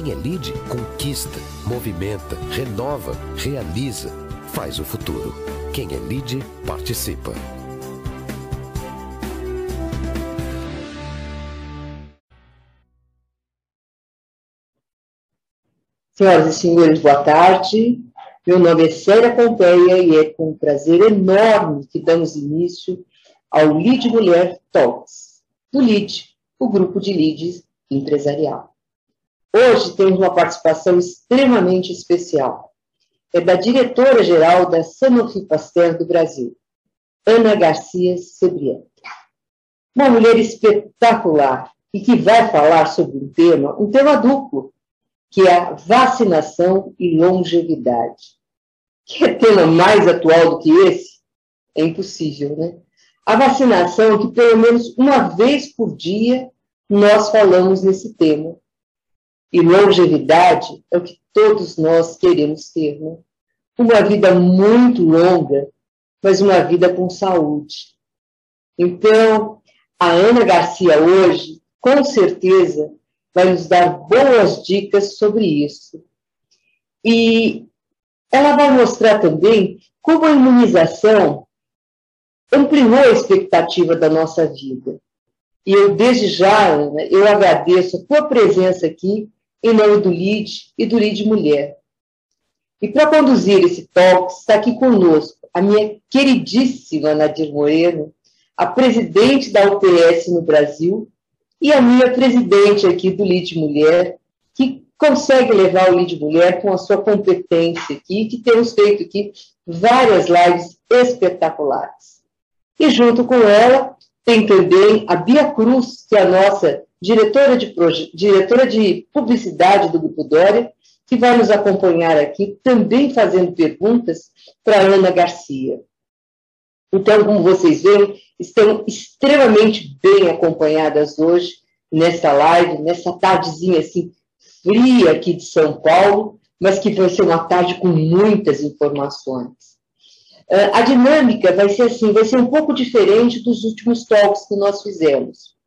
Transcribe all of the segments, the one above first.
Quem é lead conquista, movimenta, renova, realiza, faz o futuro. Quem é lead participa. Senhoras e senhores, boa tarde. Meu nome é Célia Pompeia e é com um prazer enorme que damos início ao Lead Mulher Talks, do LID, o grupo de leads empresarial. Hoje temos uma participação extremamente especial. É da diretora-geral da Sanofi Pasteur do Brasil, Ana Garcia Sebriano. Uma mulher espetacular e que vai falar sobre um tema, um tema duplo, que é a vacinação e longevidade. Que é tema mais atual do que esse? É impossível, né? A vacinação, que pelo menos uma vez por dia nós falamos nesse tema. E longevidade é o que todos nós queremos ter, né? Uma vida muito longa, mas uma vida com saúde. Então, a Ana Garcia hoje, com certeza, vai nos dar boas dicas sobre isso. E ela vai mostrar também como a imunização ampliou a expectativa da nossa vida. E eu, desde já, Ana, eu agradeço a tua presença aqui em nome do LID e do LID Mulher. E para conduzir esse talk, está aqui conosco a minha queridíssima Nadir Moreno, a presidente da UPS no Brasil, e a minha presidente aqui do LID Mulher, que consegue levar o LID Mulher com a sua competência aqui, que temos feito aqui várias lives espetaculares. E junto com ela tem também a Bia Cruz, que é a nossa diretora de, diretora de publicidade do Grupo Dória, que vai nos acompanhar aqui, também fazendo perguntas para Ana Garcia. Então, como vocês veem, estão extremamente bem acompanhadas hoje nessa live, nessa tardezinha assim fria aqui de São Paulo, mas que vai ser uma tarde com muitas informações. Uh, a dinâmica vai ser assim, vai ser um pouco diferente dos últimos talks que nós fizemos.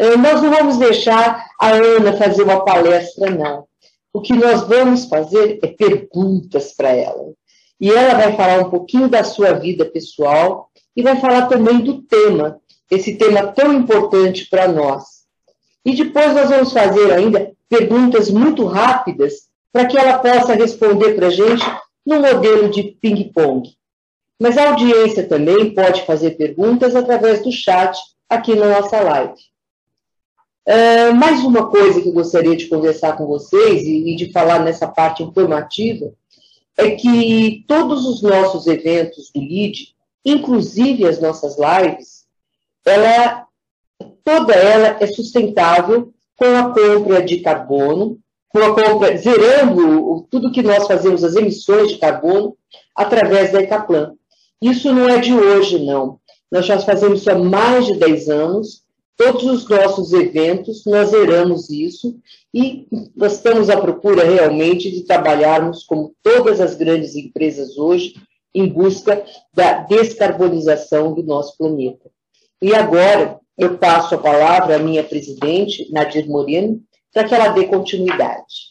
Uh, nós não vamos deixar a Ana fazer uma palestra, não. O que nós vamos fazer é perguntas para ela. E ela vai falar um pouquinho da sua vida pessoal e vai falar também do tema, esse tema tão importante para nós. E depois nós vamos fazer ainda perguntas muito rápidas para que ela possa responder para a gente no modelo de ping-pong. Mas a audiência também pode fazer perguntas através do chat aqui na nossa live. Uh, mais uma coisa que eu gostaria de conversar com vocês e, e de falar nessa parte informativa é que todos os nossos eventos do LID inclusive as nossas lives, ela, toda ela é sustentável com a compra de carbono, com a compra, zerando tudo que nós fazemos, as emissões de carbono, através da Ecaplan. Isso não é de hoje, não. Nós já fazemos isso há mais de 10 anos, todos os nossos eventos, nós zeramos isso e nós estamos à procura realmente de trabalharmos como todas as grandes empresas hoje, em busca da descarbonização do nosso planeta. E agora eu passo a palavra à minha presidente, Nadir Moreno, para que ela dê continuidade.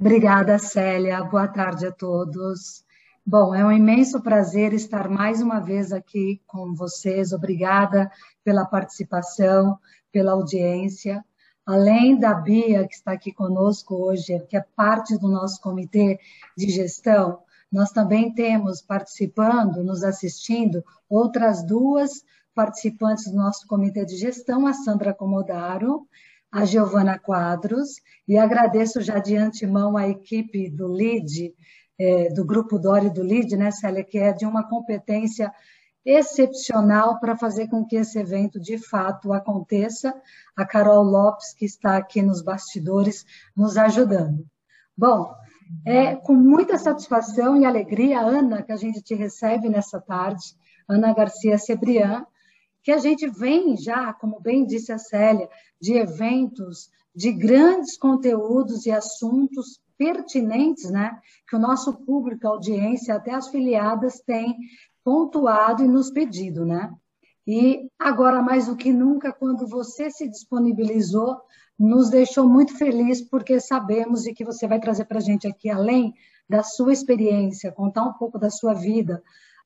Obrigada, Célia. Boa tarde a todos. Bom, é um imenso prazer estar mais uma vez aqui com vocês. Obrigada pela participação, pela audiência. Além da Bia, que está aqui conosco hoje, que é parte do nosso comitê de gestão, nós também temos participando, nos assistindo, outras duas participantes do nosso comitê de gestão, a Sandra Comodaro, a Giovana Quadros, e agradeço já de antemão a equipe do LID, é, do Grupo Dori do LID, né, Célia, que é de uma competência excepcional para fazer com que esse evento de fato aconteça. A Carol Lopes, que está aqui nos bastidores, nos ajudando. Bom, é com muita satisfação e alegria, Ana, que a gente te recebe nessa tarde, Ana Garcia Cebrian, que a gente vem já, como bem disse a Célia, de eventos, de grandes conteúdos e assuntos pertinentes, né, que o nosso público, a audiência, até as filiadas têm pontuado e nos pedido, né? E agora mais do que nunca, quando você se disponibilizou nos deixou muito feliz porque sabemos e que você vai trazer para a gente aqui, além da sua experiência, contar um pouco da sua vida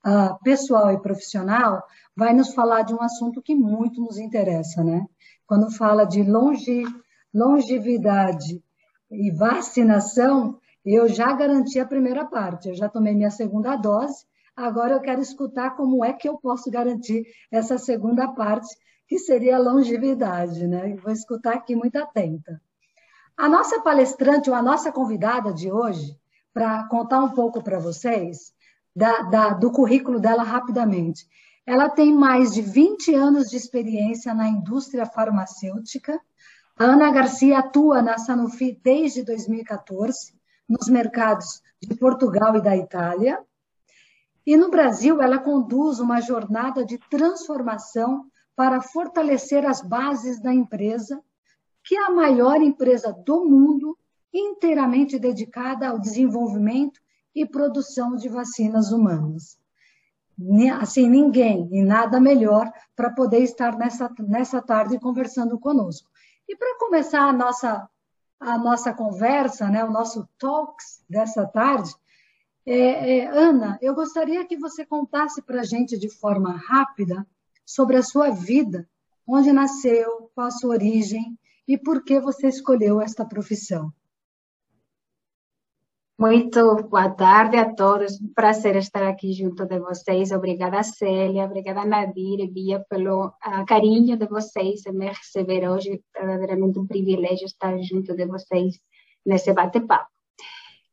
uh, pessoal e profissional, vai nos falar de um assunto que muito nos interessa, né? Quando fala de longe, longevidade e vacinação, eu já garanti a primeira parte, eu já tomei minha segunda dose, agora eu quero escutar como é que eu posso garantir essa segunda parte, que seria a longevidade, né? vou escutar aqui muito atenta. A nossa palestrante, ou a nossa convidada de hoje, para contar um pouco para vocês da, da, do currículo dela rapidamente. Ela tem mais de 20 anos de experiência na indústria farmacêutica. A Ana Garcia atua na Sanofi desde 2014, nos mercados de Portugal e da Itália. E no Brasil, ela conduz uma jornada de transformação para fortalecer as bases da empresa, que é a maior empresa do mundo inteiramente dedicada ao desenvolvimento e produção de vacinas humanas. Assim, ninguém e nada melhor para poder estar nessa, nessa tarde conversando conosco. E para começar a nossa, a nossa conversa, né, o nosso talks dessa tarde, é, é, Ana, eu gostaria que você contasse para a gente de forma rápida sobre a sua vida, onde nasceu, qual a sua origem e por que você escolheu esta profissão. Muito boa tarde a todos. Um prazer estar aqui junto de vocês. Obrigada, Célia. Obrigada, Nadir e Bia, pelo uh, carinho de vocês em me receber hoje. É verdadeiramente um privilégio estar junto de vocês nesse bate-papo.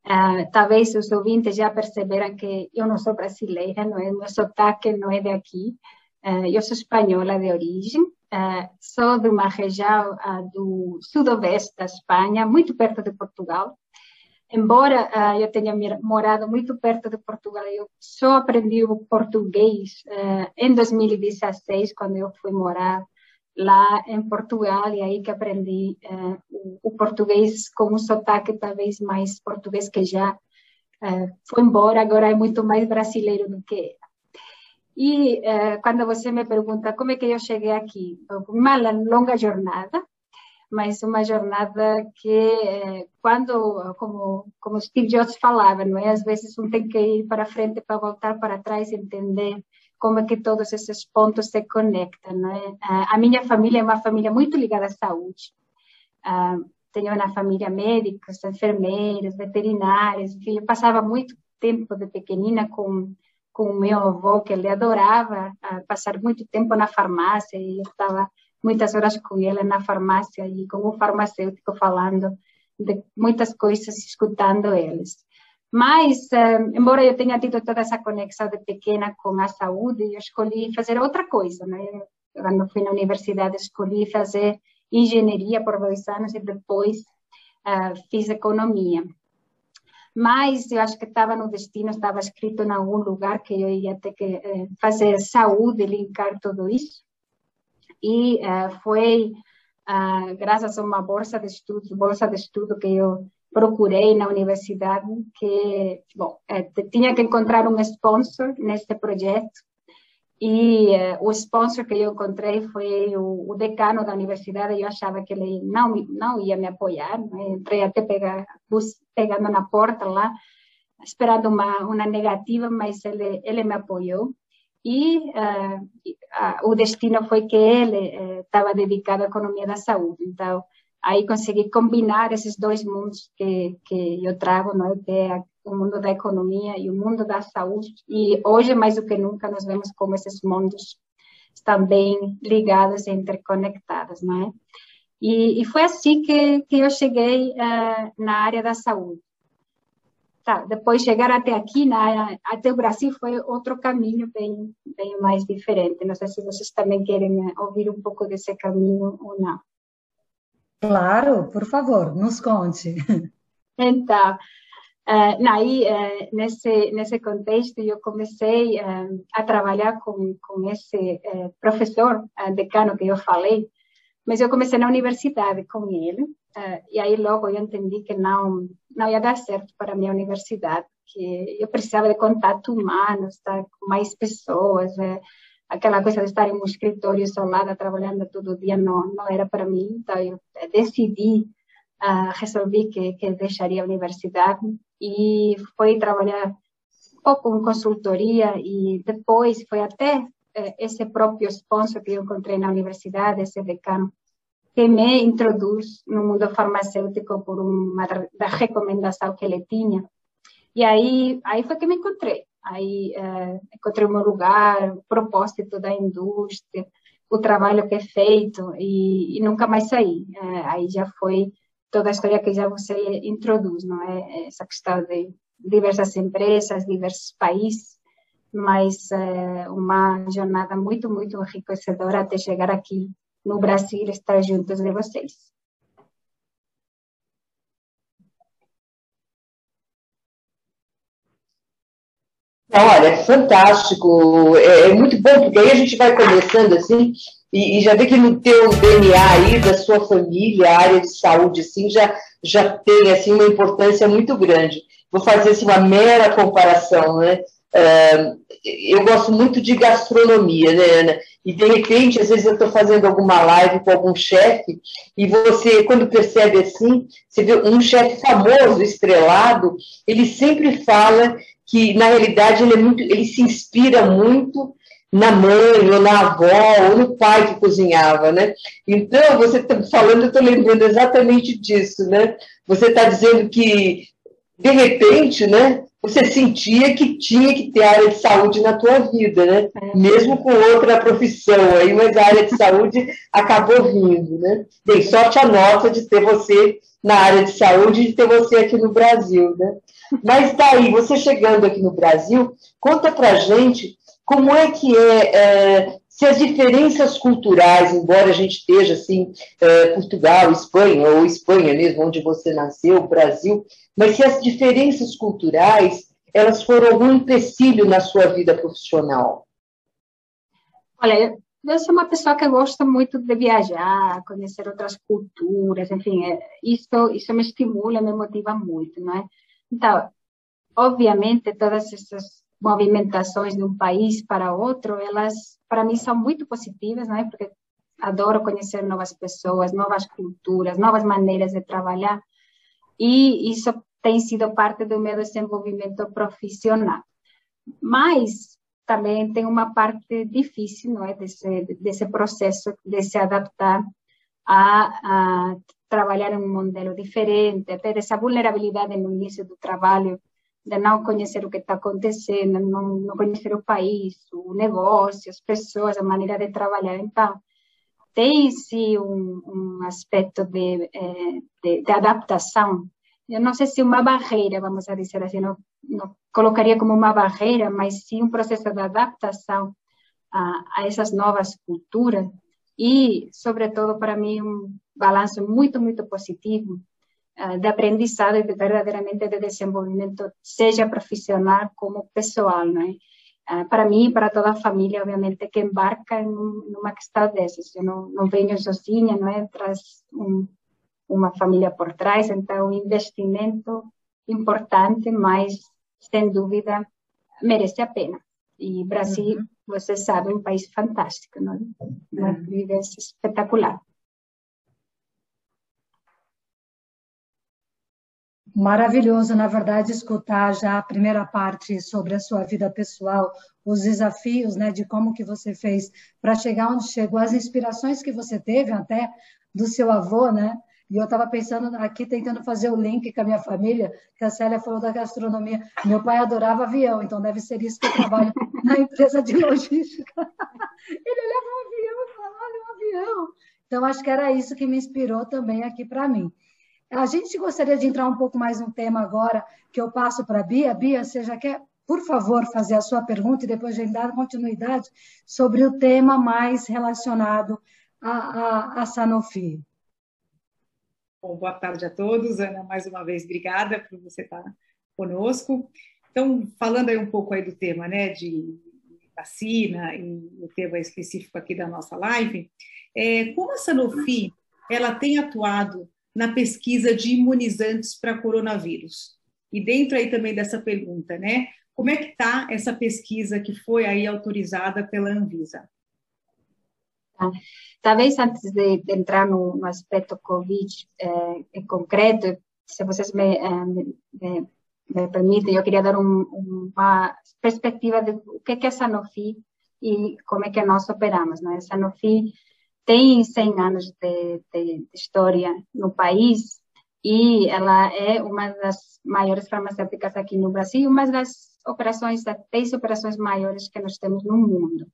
Uh, talvez os ouvintes já perceberam que eu não sou brasileira, não é? Meu sotaque não é daqui. Uh, eu sou espanhola de origem, sou de uma região do sudoeste da Espanha, muito perto de Portugal. Embora eu tenha morado muito perto de Portugal, eu só aprendi o português em 2016, quando eu fui morar lá em Portugal, e aí que aprendi o, o, português com um sotaque talvez mais português que já foi embora, agora é muito mais brasileiro do que e eh, quando você me pergunta como é que eu cheguei aqui, uma longa jornada, mas uma jornada que eh, quando, como como Steve Jobs falava, não é? Às vezes um tem que ir para frente para voltar para trás e entender como é que todos esses pontos se conectam, não é? A minha família é uma família muito ligada à saúde. Ah, tenho na família médicos, enfermeiros, veterinários, enfim, eu passava muito tempo de pequenina com com o meu avô, que ele adorava passar muito tempo na farmácia, e eu estava muitas horas com ele na farmácia e com o farmacêutico falando de muitas coisas, escutando eles. Mas, eh, embora eu tenha tido toda essa conexão de pequena com a saúde, eu escolhi fazer outra coisa. Né? Quando fui na universidade, escolhi fazer engenharia por dois anos e depois uh, fiz economia mas eu acho que estava no destino, estava escrito em algum lugar que eu ia ter que eh, fazer saúde, linkar tudo isso. E eh, foi ah, graças a uma bolsa de estudos, bolsa de estudo que eu procurei na universidade, que, bom, eh, tinha que encontrar um sponsor neste projeto e uh, o sponsor que eu encontrei foi o, o, decano da universidade. Eu achava que ele não não ia me apoiar. Né? Entrei até pegar, bus, pegando na porta lá, esperando uma uma negativa, mas ele ele me apoiou. E uh, o destino foi que ele estava eh, dedicado à economia da saúde. Então aí consegui combinar esses dois mundos que que eu trago, não é? que é o mundo da economia e o mundo da saúde. E hoje, mais do que nunca, nós vemos como esses mundos estão bem ligados e interconectados, não é? E, e foi assim que, que eu cheguei uh, na área da saúde. Tá, depois chegar até aqui, na, até o Brasil, foi outro caminho bem, bem mais diferente. Não sei se vocês também querem ouvir um pouco desse caminho ou não. Claro, por favor, nos conte. Então, Uh, aí, uh, nesse, nesse contexto, eu comecei uh, a trabalhar com, com esse professor, decano que eu falei, mas eu comecei na universidade com ele, e aí logo eu entendi que não, não ia dar certo para a minha universidade, que eu precisava de contato humano, estar com mais pessoas, aquela coisa de estar em um escritório isolada, trabalhando todo dia, não, não era para mim. Então, eu decidi, uh, resolvi que, que deixaria a universidade e fui trabalhar um pouco em consultoria e depois foi até eh, esse próprio sponsor que eu encontrei na universidade, esse decano, que me introduz no mundo farmacêutico por uma da recomendação que ele tinha. E aí, aí foi que me encontrei. Aí é, encontrei o meu lugar, o propósito da indústria, o trabalho que é feito e, e nunca mais saí. É, aí já foi toda a história que já você introduz, não é? Essa questão de diversas empresas, diversos países, mas é uma jornada muito, muito enriquecedora até chegar aqui no Brasil, estar juntos de vocês. Olha, é fantástico, é, é, muito bom, porque aí a gente vai começando assim, e, e, já vê que no teu DNA aí, da sua família, a área de saúde, assim, já, já tem, assim, uma importância muito grande. Vou fazer, assim, uma mera comparação, né? Eu gosto muito de gastronomia, né, Ana? E, de repente, às vezes eu estou fazendo alguma live com algum chefe, e você, quando percebe assim, você vê um chefe famoso, estrelado, ele sempre fala que na realidade ele, é muito, ele se inspira muito na mãe, ou na avó, ou no pai que cozinhava, né? Então, você está falando, eu estou lembrando exatamente disso, né? Você está dizendo que, de repente, né, você sentia que tinha que ter área de saúde na tua vida, né? É. Mesmo com outra profissão aí, mas a área de saúde acabou vindo, né? Bem, sorte a nossa de ter você na área de saúde e de ter você aqui no Brasil, né? Mas daí, você chegando aqui no Brasil, conta pra gente como é que é, é se as diferenças culturais, embora a gente esteja assim, é, Portugal, Espanha, ou Espanha mesmo, onde você nasceu, Brasil, mas se as diferenças culturais, elas foram algum empecilho na sua vida profissional? Olha, eu sou uma pessoa que gosta muito de viajar, conhecer outras culturas, enfim, é, isso, isso me estimula, me motiva muito, não é? Então, obviamente, todas essas movimentações de um país para outro, elas, para mim, são muito positivas, né? Porque adoro conhecer novas pessoas, novas culturas, novas maneiras de trabalhar. E isso tem sido parte do meu desenvolvimento profissional. Mas também tem uma parte difícil, não é, desse desse processo de se adaptar a, a trabalhar em um modelo diferente, ter essa vulnerabilidade no início do trabalho, de não conhecer o que está acontecendo, não, não conhecer o país, o negócio, as pessoas, a maneira de trabalhar. Então, tem sim um, um aspecto de, eh, de, de, adaptação. Eu não sei se uma barreira, vamos dizer assim, não, não colocaria como uma barreira, mas sim um processo de adaptação a, a essas novas culturas e, sobretudo, para mim, um balanço muito, muito positivo de aprendizado e de, verdadeiramente de desenvolvimento, seja profissional como pessoal, não é? Uh, para mim e para toda a família, obviamente, que embarca em uma questão dessas. Eu não, não venho sozinha, não é? Traz um, uma família por trás, então, um investimento importante, mas, sem dúvida, merece a pena. E Brasil, uhum. você sabe, é um país fantástico, não é? Uma uhum. vivência espetacular. Maravilhoso, na verdade, escutar já a primeira parte sobre a sua vida pessoal, os desafios, né, de como que você fez para chegar onde chegou, as inspirações que você teve até do seu avô, né? E eu estava pensando aqui, tentando fazer o link com a minha família, que a Célia falou da gastronomia. Meu pai adorava avião, então deve ser isso que eu trabalho na empresa de logística. Ele leva um avião e fala, olha um avião. Então, acho que era isso que me inspirou também aqui para mim. A gente gostaria de entrar um pouco mais no tema agora, que eu passo para a Bia. Bia, você já quer, por favor, fazer a sua pergunta e depois a gente dar continuidade sobre o tema mais relacionado a, a Sanofi. Bom, boa tarde a todos. Ana, mais uma vez, obrigada por você estar conosco. Então, falando aí um pouco aí do tema, né, de vacina e o tema específico aqui da nossa live, é, como a Sanofi ela tem atuado na pesquisa de imunizantes para coronavírus? E dentro aí também dessa pergunta, né, Como é que está essa pesquisa que foi aí autorizada pela Anvisa? Tá. Talvez antes de, entrar no, aspecto Covid eh, em concreto, se vocês me, eh, me, me, permitem, eu queria dar um, uma perspectiva de o que é a Sanofi e como é que nós operamos. Né? A Sanofi tem 100 anos de, de, história no país e ela é uma das maiores farmacêuticas aqui no Brasil, uma das operações, das 10 operações maiores que nós temos no mundo.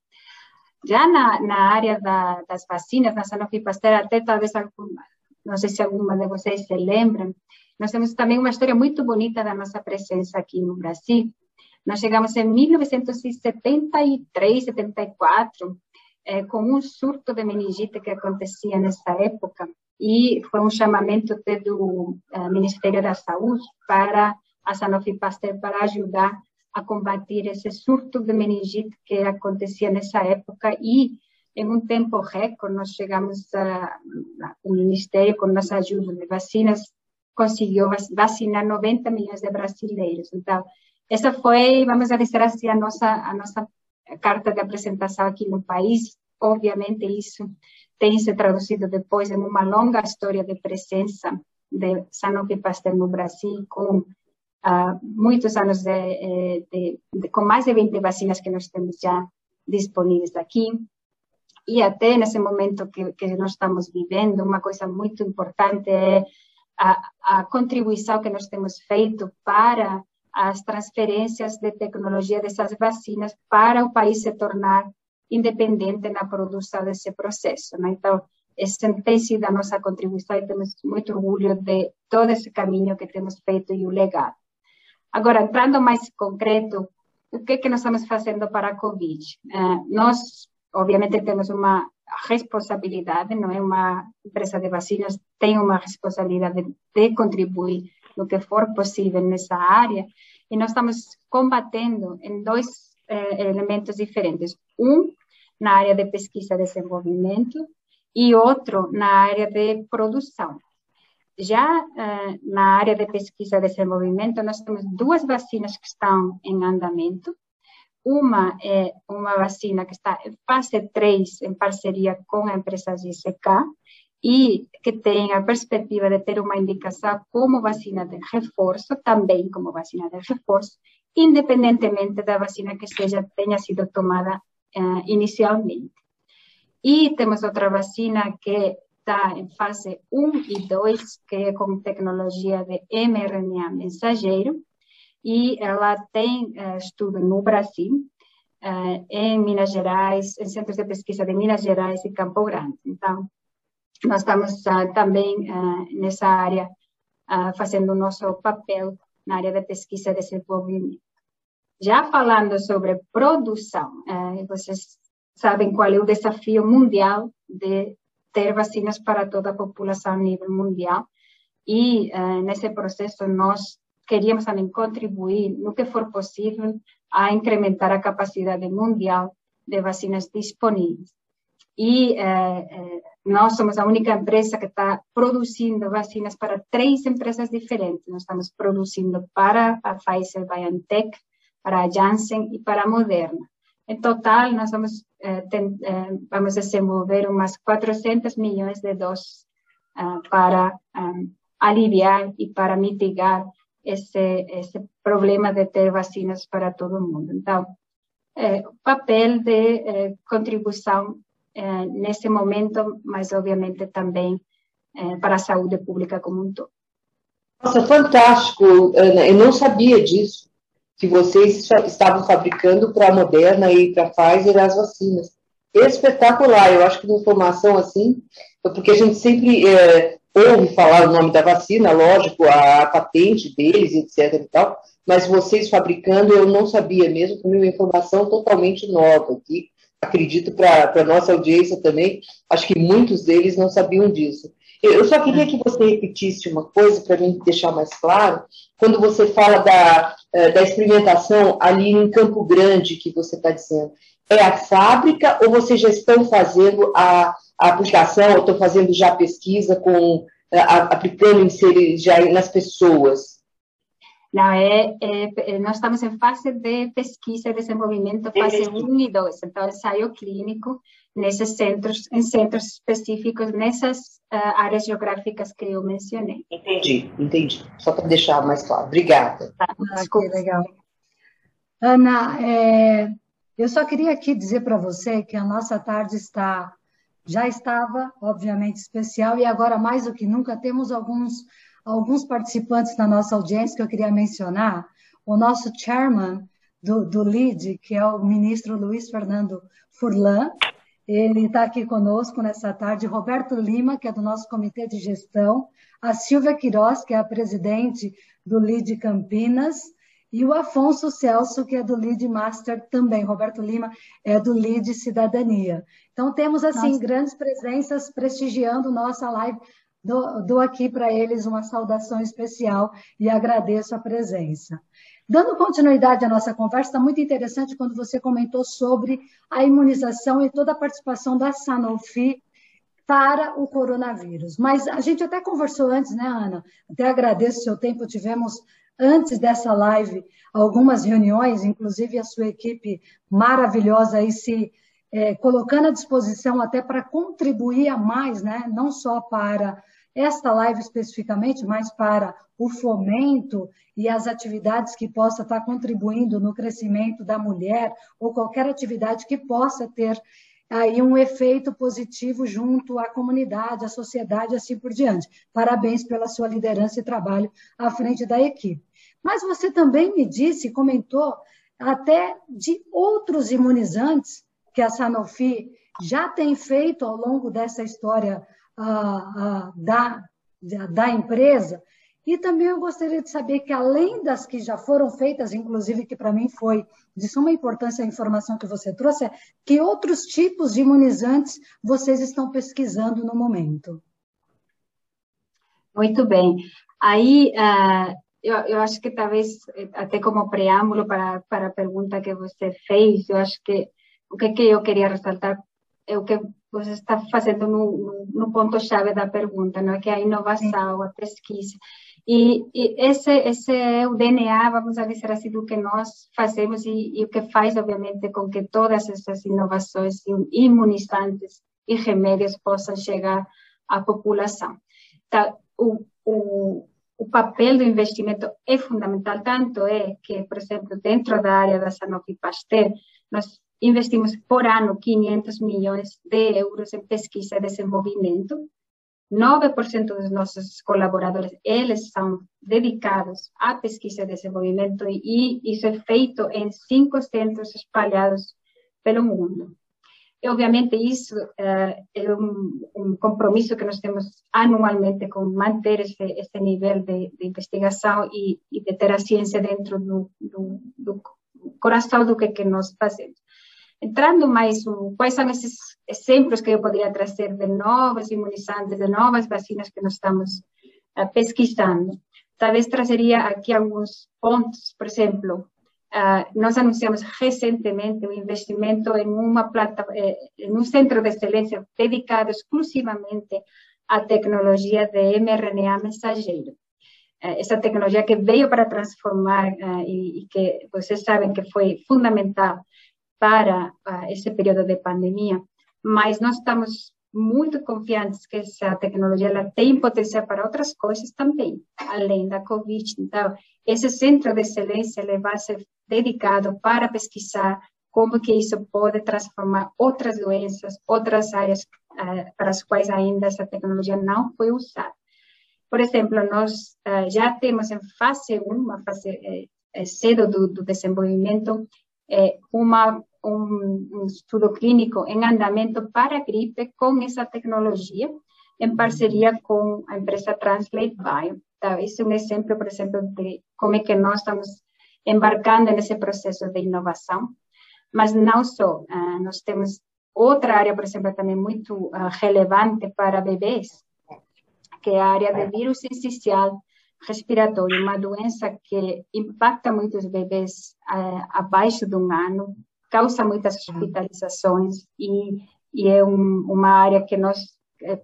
Já na, na área da, das vacinas, na Sanofi Pasteur, até talvez, alguma, não sei se alguma de vocês se lembram, nós temos também uma história muito bonita da nossa presença aqui no Brasil. Nós chegamos em 1973, 74, é, com um surto de meningite que acontecia nessa época, e foi um chamamento do uh, Ministério da Saúde para a Sanofi Pasteur para ajudar a combater esse surto de meningite que acontecia nessa época e em um tempo recorde nós chegamos a, o Ministério com nossa ajuda de vacinas conseguiu vacinar 90 milhões de brasileiros então essa foi vamos dizer assim a nossa a nossa carta de apresentação aqui no país obviamente isso tem se traduzido depois em uma longa história de presença de Sanofi Pasteur no Brasil com uh, muitos anos de, eh, de, de, com mais de 20 vacinas que nós temos já disponíveis aqui. E até nesse momento que, que nós estamos vivendo, uma coisa muito importante é a, a contribuição que nós temos feito para as transferências de tecnologia dessas vacinas para o país se tornar independente na produção desse processo. Né? Então, essa tem sido a nossa contribuição e temos muito orgulho de todo esse caminho que temos feito e o legado. Agora, entrando mais concreto, o que, que nós estamos fazendo para a Covid? Uh, nós, obviamente, temos uma responsabilidade, não é? Uma empresa de vacinas tem uma responsabilidade de contribuir no que for possível nessa área, e nós estamos combatendo em dois eh, elementos diferentes. Um, na área de pesquisa e desenvolvimento, e outro na área de produção. Já uh, na área de pesquisa e desenvolvimento, nós temos duas vacinas que estão em andamento. Uma é uma vacina que está em fase 3, em parceria com a empresa GSK, e que tem a perspectiva de ter uma indicação como vacina de reforço, também como vacina de reforço, independentemente da vacina que seja tenha sido tomada uh, inicialmente. E temos outra vacina que está em fase 1 e 2, que é com tecnologia de mRNA mensageiro, e ela tem uh, estudo no Brasil, uh, em Minas Gerais, em centros de pesquisa de Minas Gerais e Campo Grande. Então, nós estamos uh, também nessa área fazendo o nosso papel na área de pesquisa e desenvolvimento. Já falando sobre produção, vocês sabem qual é o desafio mundial de ter vacinas para toda a população a nível mundial. E uh, nesse processo nós queríamos também contribuir, no que for possível, a incrementar a capacidade mundial de vacinas disponíveis. E uh, nós somos a única empresa que está produzindo vacinas para três empresas diferentes. Nós estamos produzindo para a Pfizer BioNTech, para a Janssen e para a Moderna. Em total, nós vamos, eh, ten, eh, vamos desenvolver umas 400 milhões de doses uh, para um, aliviar e para mitigar esse, esse problema de ter vacinas para todo mundo. Então, eh, papel de eh, eh, nesse momento, mas obviamente também eh, para a saúde pública como um todo. Nossa, fantástico, Ana. Eu não sabia disso que vocês estavam fabricando para a Moderna e para a Pfizer as vacinas. Espetacular, eu acho que uma informação assim, porque a gente sempre é, ouve falar o nome da vacina, lógico, a, a, patente deles, etc e tal, mas vocês fabricando eu não sabia mesmo, foi uma informação totalmente nova aqui, acredito para a nossa audiência também, acho que muitos deles não sabiam disso. Eu só queria que você repetisse uma coisa para mim deixar mais claro. Quando você fala da, eh, da experimentação ali em Campo Grande, que você está dizendo, é a fábrica ou vocês já estão fazendo a, a aplicação, ou estão fazendo já pesquisa com eh, a, aplicando em seres já nas pessoas? Não, é, é, nós estamos em fase de pesquisa e desenvolvimento, fase 1 e 2. Então, ensaio clínico nesses centros, em centros específicos, nessas uh, áreas geográficas que eu mencionei. Entendi, entendi. Só para deixar mais claro. Obrigada. Tá, ah, que legal. Ana, é, eu só queria aqui dizer para você que a nossa tarde está já estava, obviamente, especial e agora mais do que nunca temos alguns alguns participantes da nossa audiência que eu queria mencionar. O nosso chairman do, do LID, que é o ministro Luiz Fernando Furlan, ele está aqui conosco nessa tarde. Roberto Lima, que é do nosso comitê de gestão. A Silvia Queiroz, que é a presidente do LID Campinas. E o Afonso Celso, que é do LID Master também. Roberto Lima é do LID Cidadania. Então, temos, assim, Nossa. grandes presenças prestigiando nossa live Dou, dou aqui para eles uma saudação especial e agradeço a presença. Dando continuidade à nossa conversa, está muito interessante quando você comentou sobre a imunização e toda a participação da Sanofi para o coronavírus. Mas a gente até conversou antes, né, Ana? Até agradeço o seu tempo. Tivemos, antes dessa live, algumas reuniões, inclusive a sua equipe maravilhosa aí se é, colocando à disposição até para contribuir a mais, né? não só para esta live especificamente, mas para o fomento e as atividades que possa estar contribuindo no crescimento da mulher ou qualquer atividade que possa ter aí um efeito positivo junto à comunidade, à sociedade, assim por diante. Parabéns pela sua liderança e trabalho à frente da equipe. Mas você também me disse, comentou até de outros imunizantes que a Sanofi já tem feito ao longo dessa história da, da empresa. E também eu gostaria de saber que, além das que já foram feitas, inclusive que para mim foi de suma importância a informação que você trouxe, é que outros tipos de imunizantes vocês estão pesquisando no momento? Muito bem. Aí, uh, eu, eu acho que talvez, até como preâmbulo para, para a pergunta que você fez, eu acho que o que, que eu queria ressaltar é o que você está fazendo no, no ponto-chave da pergunta, não é? que é a inovação, a pesquisa. E, e, esse, esse é o DNA, vamos dizer assim, do que nós fazemos e, e, o que faz, obviamente, com que todas essas inovações imunizantes e remédios possam chegar à população. Então, o, o, o papel do investimento é fundamental, tanto é que, por exemplo, dentro da área da Sanofi Pasteur, nós investimos por ano 500 milhões de euros em pesquisa e desenvolvimento. 9% dos nossos colaboradores, eles são dedicados à pesquisa e desenvolvimento e isso é feito em cinco centros espalhados pelo mundo. E, obviamente, isso uh, é um, um, compromisso que nós temos anualmente com manter esse, esse nível de, de investigação e, e, de ter a ciência dentro do, do, do coração do que, que nós fazemos. Entrando mais, um, quais são esses exemplos que eu poderia trazer de novos imunizantes, de novas vacinas que nós estamos uh, pesquisando? Talvez trazeria aqui alguns pontos, por exemplo, uh, nós anunciamos recentemente o investimento em uma plata, eh, em um centro de excelência dedicado exclusivamente à tecnologia de mRNA mensageiro essa tecnologia que veio para transformar uh, e, e, que vocês sabem que foi fundamental para uh, esse período de pandemia, mas nós estamos muito confiantes que essa tecnologia ela tem potencial para outras coisas também, além da Covid. Então, esse centro de excelência ele vai ser dedicado para pesquisar como que isso pode transformar outras doenças, outras áreas uh, para as quais ainda essa tecnologia não foi usada. Por exemplo, nós uh, já temos em fase 1, uma fase eh, cedo do, do desenvolvimento, eh, uma um, estudo clínico em andamento para gripe com essa tecnologia, em parceria com a empresa Translate Bio. Esse é um exemplo, por exemplo, de como é que nós estamos embarcando nesse processo de inovação. Mas não só, uh, nós temos outra área, por exemplo, também muito uh, relevante para bebês, que é a área de vírus essencial respiratório, uma doença que impacta muitos bebês uh, abaixo de um ano, causa muitas hospitalizações e, e é um, uma área que nós eh,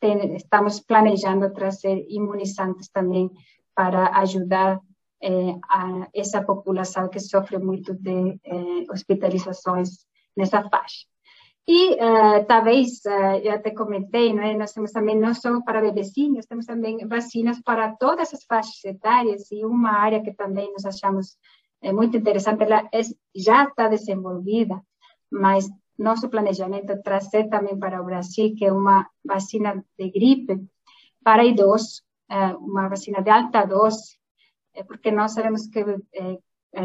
tem, estamos planejando trazer imunizantes também para ajudar é, a essa população que sofre muito de é, hospitalizações nessa faixa. E uh, talvez, uh, eu até comentei, né, nós temos também, não só para bebezinhos, temos também vacinas para todas as faixas etárias, e uma área que também nós achamos é, muito interessante, ela é, já está desenvolvida, mas nosso planejamento é trazer também para o Brasil, que é uma vacina de gripe para idosos, é, uma vacina de alta dose, é porque nós sabemos que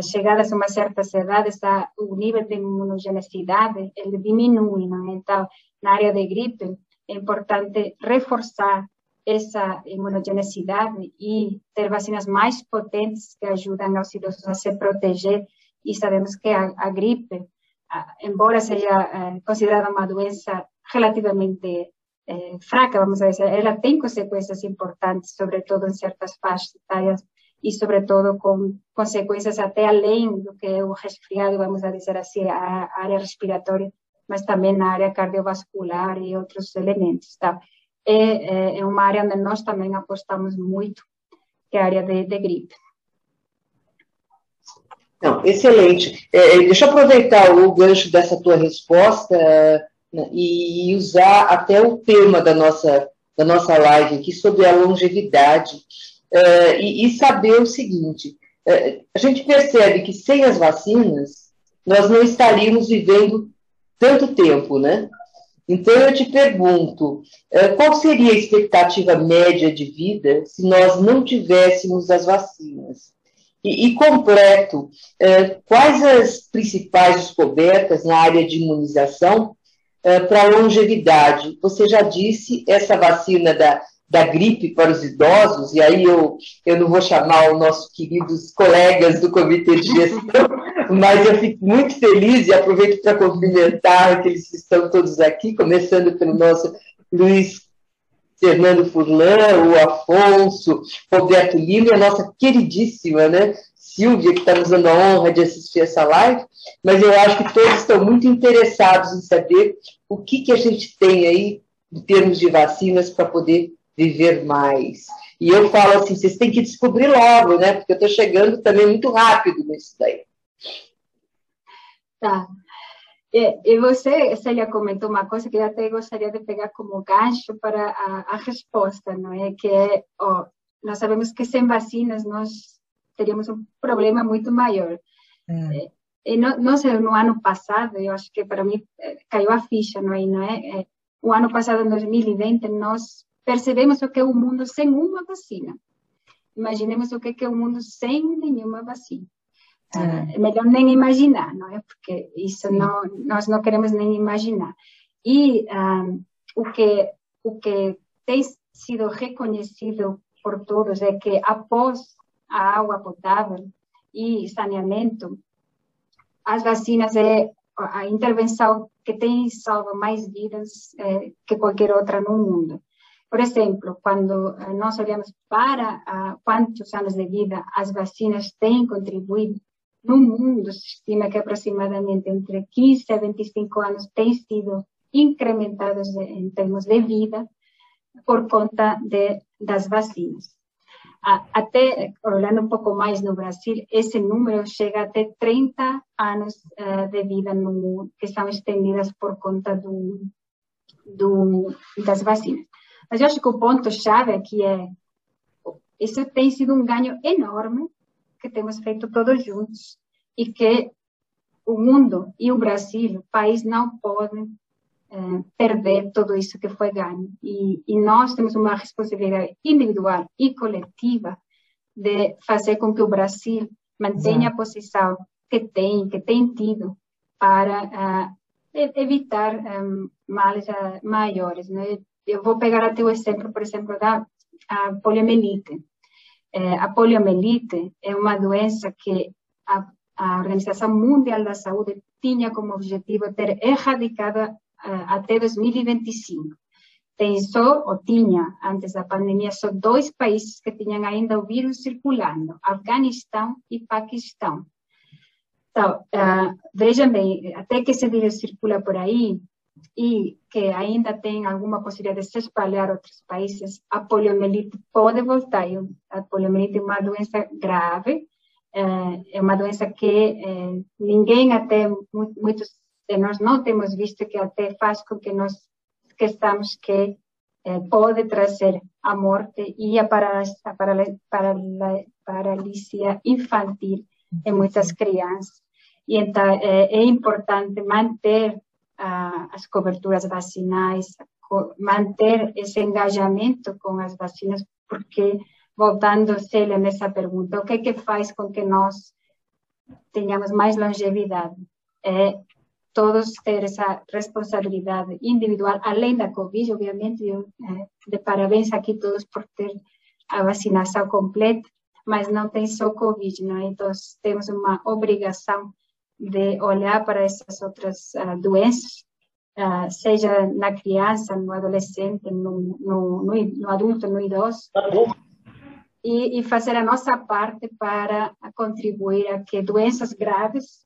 chegadas a uma idade, o nível de imunogenicidade ele diminui. Então, na área de gripe, é importante reforçar essa imunogenicidade e ter vacinas mais potentes que ajudam aos idosos a se proteger. E sabemos que a, a gripe, a, embora seja é, considerada uma doença relativamente é, fraca, vamos dizer, ela tem consequências importantes, sobretudo em certas faixas etárias e, sobretudo, com consequências até além do que é o resfriado, vamos dizer assim, a área respiratória, mas também na área cardiovascular e outros elementos. Tá? É, é, é uma área onde nós também apostamos muito, que é a área de, de gripe. Não, excelente. É, é deixa eu aproveitar o gancho dessa tua resposta né, e usar até o tema da nossa, da nossa live aqui sobre a longevidade uh, e, e, saber o seguinte: uh, a gente percebe que sem as vacinas nós não estaríamos vivendo tanto tempo, né? Então eu te pergunto, uh, qual seria a expectativa média de vida se nós não tivéssemos as vacinas? E, e completo, quais as principais descobertas na área de imunização para a longevidade? Você já disse essa vacina da da gripe para os idosos, e aí eu, eu não vou chamar os nossos queridos colegas do comitê de gestão, mas eu fico muito feliz e aproveito para cumprimentar aqueles que estão todos aqui, começando pelo nosso Luiz Fernando Furlan, o Afonso, Roberto Lima e a nossa queridíssima né, Silvia, que está nos dando a honra de assistir essa live, mas eu acho que todos estão muito interessados em saber o que, que a gente tem aí em termos de vacinas para poder viver mais. E eu falo assim, vocês têm que descobrir logo, né? Porque eu estou chegando também muito rápido nisso daí. Tá. E, e você, Célia, comentou uma coisa que eu até gostaria de pegar como gancho para a, a resposta, não é? Que é, ó, nós sabemos que sem vacinas nós teríamos um problema muito maior. É. E não, não sei, no ano passado, eu acho que para mim eh, caiu a ficha, não é? Não é? O ano passado, em 2020, nós percebemos o que é o mundo sem uma vacina. Imaginemos o que é o mundo sem nenhuma vacina. É. é melhor nem imaginar, não é? Porque isso não, nós não queremos nem imaginar. E um, o que o que tem sido reconhecido por todos é que após a água potável e saneamento, as vacinas é a intervenção que tem salvo mais vidas é, que qualquer outra no mundo. Por exemplo, quando eh, nós olhamos para uh, quantos anos de vida as vacinas têm contribuído, no mundo se estima que aproximadamente entre 15 a 25 anos têm sido incrementados em termos de vida por conta de, das vacinas. Até, olhando um pouco mais no Brasil, esse número chega até 30 anos uh, de vida no que são estendidas por conta do, do, das vacinas. Mas eu acho que o ponto-chave aqui é: isso tem sido um ganho enorme que temos feito todos juntos e que o mundo e o Brasil, o país, não podem é, perder tudo isso que foi ganho. E, e nós temos uma responsabilidade individual e coletiva de fazer com que o Brasil mantenha a posição que tem, que tem tido para uh, evitar um, eh, males uh, maiores. Né? Eu vou pegar até o exemplo, por exemplo, da poliomielite. É, a poliomielite é uma doença que a, a, Organização Mundial da Saúde tinha como objetivo ter erradicada uh, até 2025. Tem só, ou tinha, antes da pandemia, só dois países que tinham ainda o vírus circulando, Afeganistão e Paquistão. Então, uh, vejam bem, até que esse vírus circula por aí, e que ainda tem alguma possibilidade de se espalhar a outros países, a poliomielite pode voltar. A poliomielite é uma doença grave, é uma doença que ninguém até, muitos de nós não temos visto que até faz com que nós esqueçamos que pode trazer a morte e a, a paralisia infantil em muitas crianças. E então é, é importante manter as coberturas vacinais, manter esse engajamento com as vacinas, porque, voltando, Célia, nessa pergunta, o que é que faz com que nós tenhamos mais longevidade? É todos ter essa responsabilidade individual, além da Covid, obviamente, eu, é, de parabéns aqui todos por ter a vacinação completa, mas não tem só Covid, não é? Então, temos uma obrigação de olhar para essas outras uh, doenças, uh, seja na criança, no adolescente, no, no, no, no adulto, no idoso, e, e, fazer a nossa parte para contribuir a que doenças graves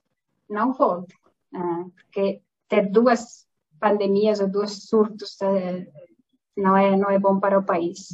não voltem, uh, porque ter duas pandemias ou dois surtos não é não é bom para o país.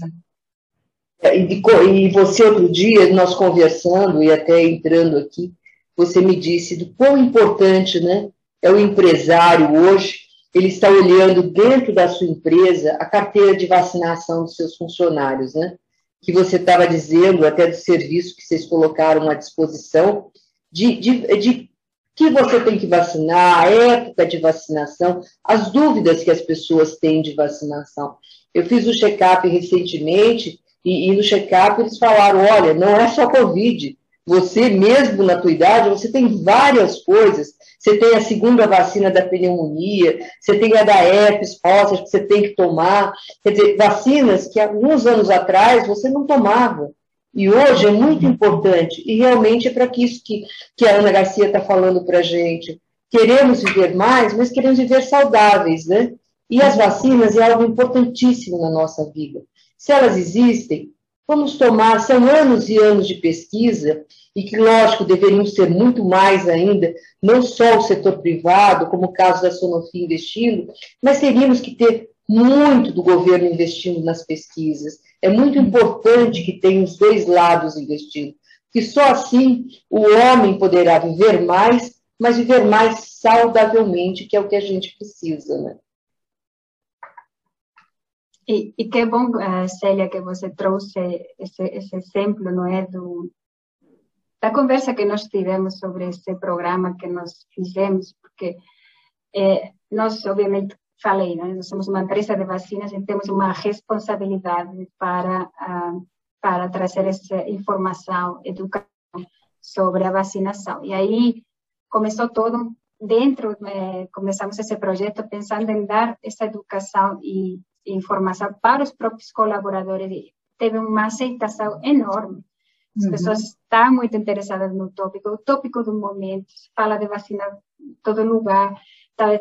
E, e você outro dia nós conversando e até entrando aqui você me disse do quão importante né, é o empresário hoje, ele está olhando dentro da sua empresa a carteira de vacinação dos seus funcionários, né? Que você estava dizendo, até do serviço que vocês colocaram à disposição, de, de, de que você tem que vacinar, a época de vacinação, as dúvidas que as pessoas têm de vacinação. Eu fiz o check-up recentemente e, e no check-up eles falaram, olha, não é só Covid, você mesmo na tua idade, você tem várias coisas. Você tem a segunda vacina da pneumonia, você tem a da herpes zoster que você tem que tomar. Quer dizer, vacinas que alguns anos atrás você não tomava. E hoje é muito importante. E realmente é para isso que, que a Ana Garcia está falando para a gente. Queremos viver mais, mas queremos viver saudáveis, né? E as vacinas é algo importantíssimo na nossa vida. Se elas existem, vamos tomar, são anos e anos de pesquisa, e que, lógico, deveriam ser muito mais ainda, não só o setor privado, como o caso da Sanofi investindo, mas teríamos que ter muito do governo investindo nas pesquisas. É muito importante que tenha os dois lados investindo, que só assim o homem poderá viver mais, mas viver mais saudavelmente, que é o que a gente precisa, né? E, e que bom, Célia, que você trouxe esse, esse exemplo, não é, do, da conversa que nós tivemos sobre esse programa que nós fizemos, porque é, nós, obviamente, falei, né? nós somos uma empresa de vacinas e temos uma responsabilidade para, uh, para trazer essa informação, educação sobre a vacinação. E aí começou todo dentro, eh, começamos esse projeto pensando em dar essa educação e informação para os próprios colaboradores. E teve uma aceitação enorme as uhum. pessoas estão muito interessadas no tópico, o tópico do momento, fala de vacina em todo lugar,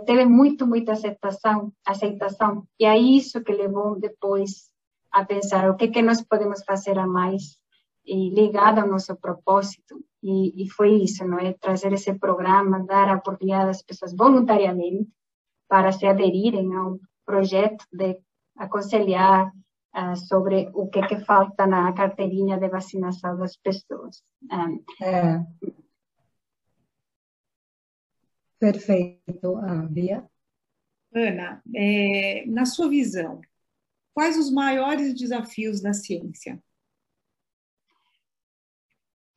teve muito, muita aceitação, aceitação, e é isso que levou depois a pensar o que, que nós podemos fazer a mais e ligado ao nosso propósito, e, e foi isso, não é? Trazer esse programa, dar a oportunidade às pessoas voluntariamente para se aderirem ao projeto de aconselhar, uh, sobre o que, que falta na carteirinha de vacinação das pessoas. Um, é. Perfeito. Ah, Bia? Ana, é, na sua visão, quais os maiores desafios da ciência?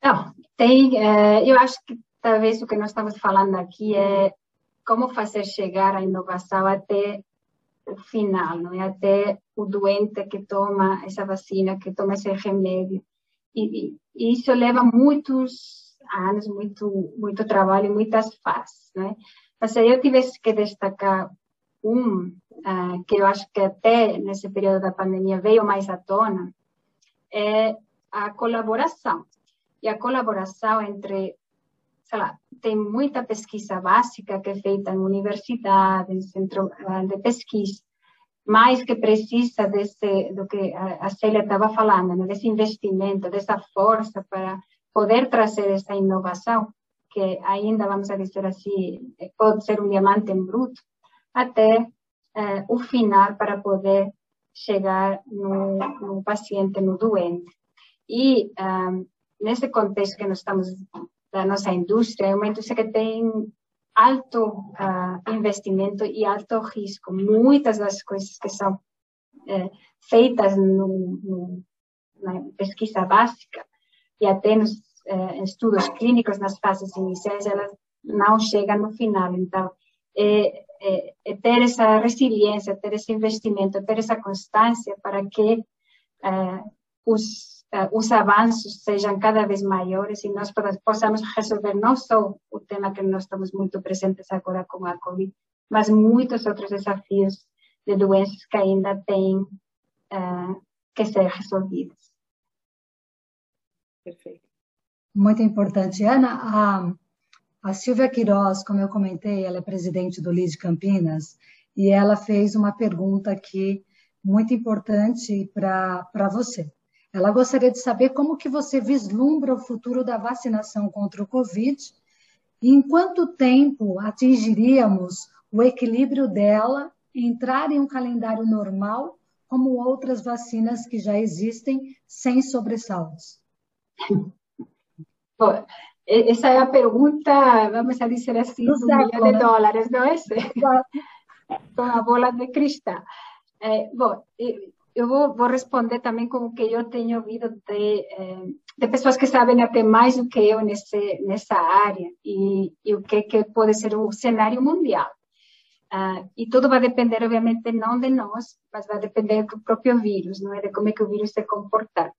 Não, tem, é, eu acho que talvez o que nós estamos falando aqui é como fazer chegar a inovação até final, não é? Até o doente que toma essa vacina, que toma esse remédio. E, e isso leva muitos anos, muito, muito trabalho, muitas fases, né? Mas se eu tivesse que destacar um, uh, que eu acho que até nesse período da pandemia veio mais à tona, é a colaboração. E a colaboração entre sei lá, tem muita pesquisa básica que é feita em universidades, centro eh, de pesquisa, mas que precisa desse, do que a Célia estava falando, né? desse investimento, dessa força para poder trazer essa inovação, que ainda, vamos dizer assim, pode ser um diamante em bruto, até eh, o final para poder chegar no, no paciente, no doente. E um, nesse contexto que nós estamos da nossa indústria, é uma indústria que tem alto uh, investimento e alto risco. Muitas das coisas que são é, feitas no, no, na pesquisa básica e até nos é, estudos clínicos nas fases iniciais, elas não chegam no final. Então, é, é, é ter essa resiliência, ter esse investimento, ter essa constância para que os os avanços sejam cada vez maiores e nós possamos resolver não só o tema que nós estamos muito presentes agora com a Covid, mas muitos outros desafios de doenças que ainda têm uh, que ser resolvidos. Perfeito. Muito importante. Ana, a, a Silvia Queiroz, como eu comentei, ela é presidente do LID Campinas e ela fez uma pergunta aqui muito importante para você. Ela gostaria de saber como que você vislumbra o futuro da vacinação contra o Covid e em quanto tempo atingiríamos o equilíbrio dela entrar em um calendário normal como outras vacinas que já existem sem sobressaltos. Bom, essa é a pergunta, vamos dizer assim, do milhão de dólares, não é? Com a bola de cristal. É, bom, eu vou, vou, responder também com o que eu tenho ouvido de, eh, de pessoas que sabem até mais do que eu nesse, nessa área e, e o que, que pode ser o cenário mundial. Uh, e tudo vai depender, obviamente, não de nós, mas vai depender do próprio vírus, não é? De como é que o vírus se comportar.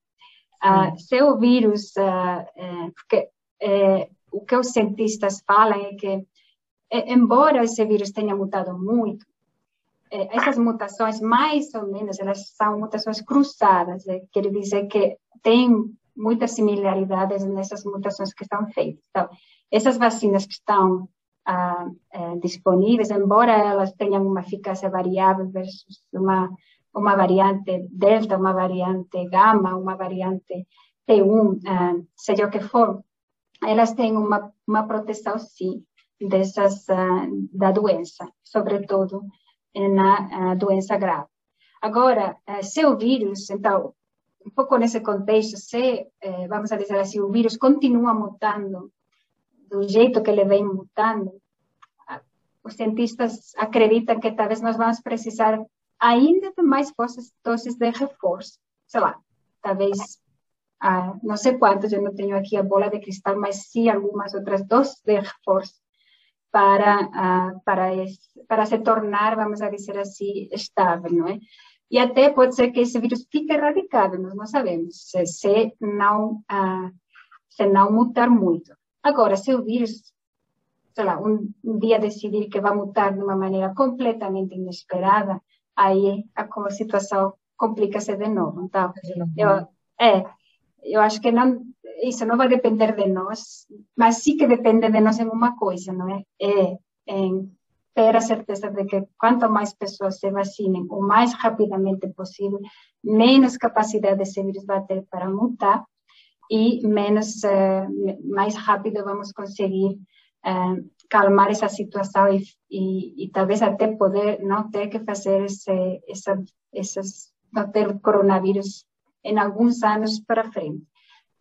Uh, se o vírus, é, porque é, o que os cientistas falam é que, é, embora esse vírus tenha mutado muito, essas mutações, mais ou menos, elas são mutações cruzadas, é, quer dizer que tem muitas similaridades nessas mutações que estão feitas. Então, essas vacinas que estão ah, é, disponíveis, embora elas tenham uma eficácia variável versus uma, uma variante delta, uma variante gama, uma variante T1, ah, seja o que for, elas têm uma, uma proteção, sim, dessas, ah, da doença, sobretudo na doença grave. Agora, eh, se o vírus, então, um pouco nesse contexto, se, eh, vamos dizer assim, o vírus continua mutando do jeito que ele vem mutando, os cientistas acreditam que talvez nós vamos precisar ainda de mais doses de reforço. Sei lá, talvez, ah, não sei quantos, eu não tenho aqui a bola de cristal, mas sim algumas outras doses de reforço para, para, para se tornar, vamos dizer assim, estável, não é? E até pode ser que esse vírus fique erradicado, nós não sabemos, se, se não, uh, se não mutar muito. Agora, se o vírus, sei lá, um, um dia decidir que vai mutar de uma maneira completamente inesperada, aí a, a situação complica-se de novo. Então, eu, é, eu acho que não, isso não vai depender de nós, mas sim que depende de nós em uma coisa, não é? É em ter a certeza de que quanto mais pessoas se vacinem o mais rapidamente possível, menos capacidade esse vírus vai ter para mutar e menos, uh, mais rápido vamos conseguir uh, calmar essa situação e, e, e, talvez até poder não ter que fazer esse, essa, essas, não ter coronavírus em alguns anos para frente.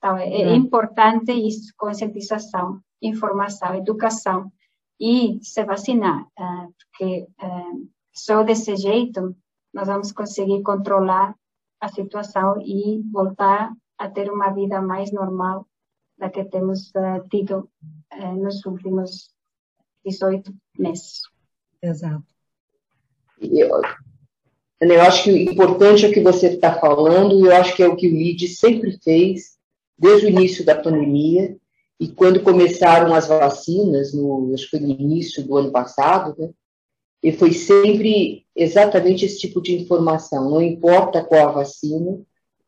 Então, é, é importante isso, conscientização, informação, educação e se vacinar, uh, porque uh, só desse jeito nós vamos conseguir controlar a situação e voltar a ter uma vida mais normal da que temos uh, tido nos últimos 18 meses. Exato. Eu, eu acho que o importante é o que você está falando, e eu acho que é o que o LID sempre fez, desde o início da pandemia, e quando começaram as vacinas, no, acho que foi no início do ano passado, né, e foi sempre exatamente esse tipo de informação. Não importa qual a vacina,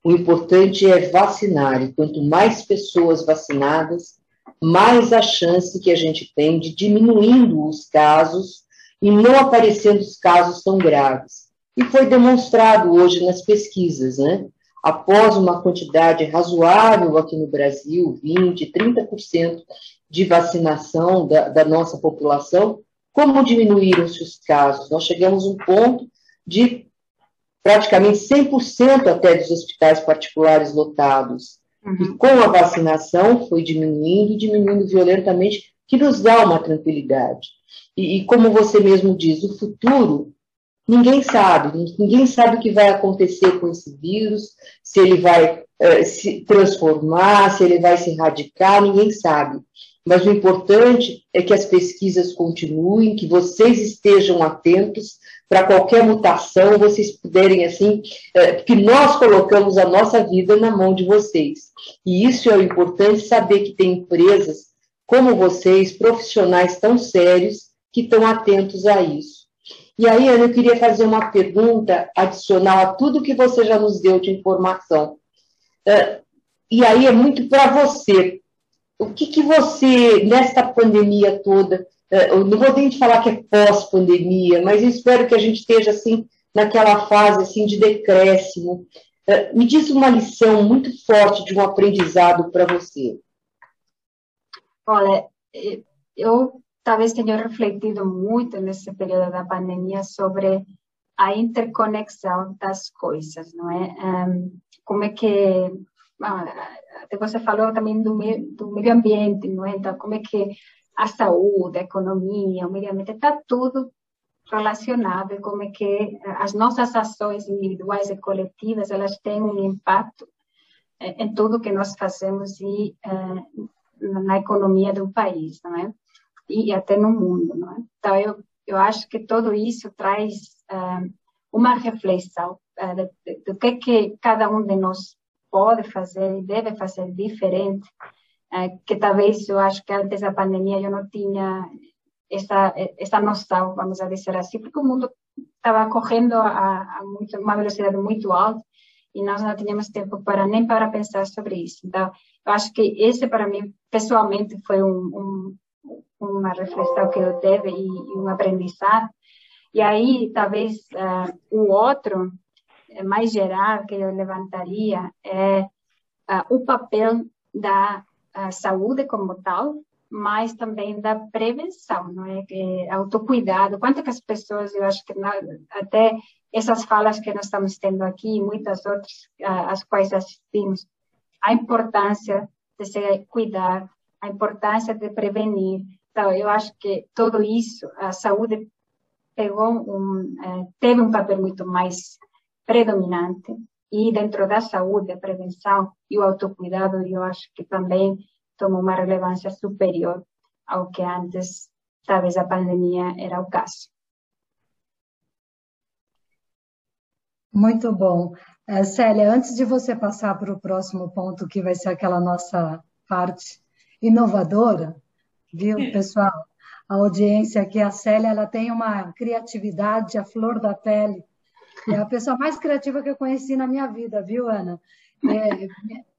o importante é vacinar. E quanto mais pessoas vacinadas, mais a chance que a gente tem de diminuindo os casos e não aparecendo os casos tão graves. E foi demonstrado hoje nas pesquisas, né? Após uma quantidade razoável aqui no Brasil, 20%, 30% de vacinação da, da, nossa população, como diminuíram-se os casos? Nós chegamos a um ponto de praticamente 100% até dos hospitais particulares lotados. Uhum. E com a vacinação foi diminuindo, diminuindo violentamente, que nos dá uma tranquilidade. E, e como você mesmo diz, o futuro ninguém sabe, ninguém sabe o que vai acontecer com esse vírus, se ele vai uh, se transformar, se ele vai se erradicar, ninguém sabe. Mas o importante é que as pesquisas continuem, que vocês estejam atentos para qualquer mutação, vocês puderem, assim, porque nós colocamos a nossa vida na mão de vocês. E isso é o importante, saber que tem empresas como vocês, profissionais tão sérios, que estão atentos a isso. E aí, Ana, eu queria fazer uma pergunta adicional a tudo que você já nos deu de informação. É, e aí é muito para você. O que, que você, nesta pandemia toda, é, eu não vou nem falar que é pós-pandemia, mas eu espero que a gente esteja assim naquela fase assim de decréscimo. É, me diz uma lição muito forte de um aprendizado para você. Olha, eu talvez tenha refletido muito nesse período da pandemia sobre a interconexão das coisas, não é? Um, como é que ah, você falou também do, do meio ambiente, não é? Então, como é que a saúde, a economia, o meio ambiente, está tudo relacionado como é que as nossas ações individuais e coletivas, elas têm um impacto eh, em tudo que nós fazemos e uh, na economia do país, não é? E até no mundo, não é? Então, eu, eu acho que tudo isso traz uh, uma reflexão uh, do que, que cada um de nós pode fazer e deve fazer diferente eh, que talvez eu acho que antes da pandemia eu não tinha essa essa noção, vamos dizer assim, porque o mundo estava correndo a, a muito, uma velocidade muito alta e nós não tínhamos tempo para nem para pensar sobre isso. Então, eu acho que esse para mim pessoalmente foi um, um, uma reflexão que eu tive e, e um aprendizado. E aí, talvez uh, o outro mais geral que eu levantaria é uh, o papel da a saúde como tal, mas também da prevenção, não é? Que autocuidado. Quantas as pessoas, eu acho que até essas falas que nós estamos tendo aqui, muitas outras as quais assistimos, a importância de se cuidar, a importância de prevenir. Então, eu acho que tudo isso, a saúde pegou um, eh, teve um papel muito mais predominante e dentro da saúde, a prevenção e o autocuidado, eu acho que também toma uma relevância superior ao que antes, talvez a pandemia era o caso. Muito bom. É, Célia, antes de você passar para o próximo ponto, que vai ser aquela nossa parte inovadora, viu, pessoal? A audiência aqui, a Célia, ela tem uma criatividade, a flor da pele, é a pessoa mais criativa que eu conheci na minha vida, viu, Ana? É,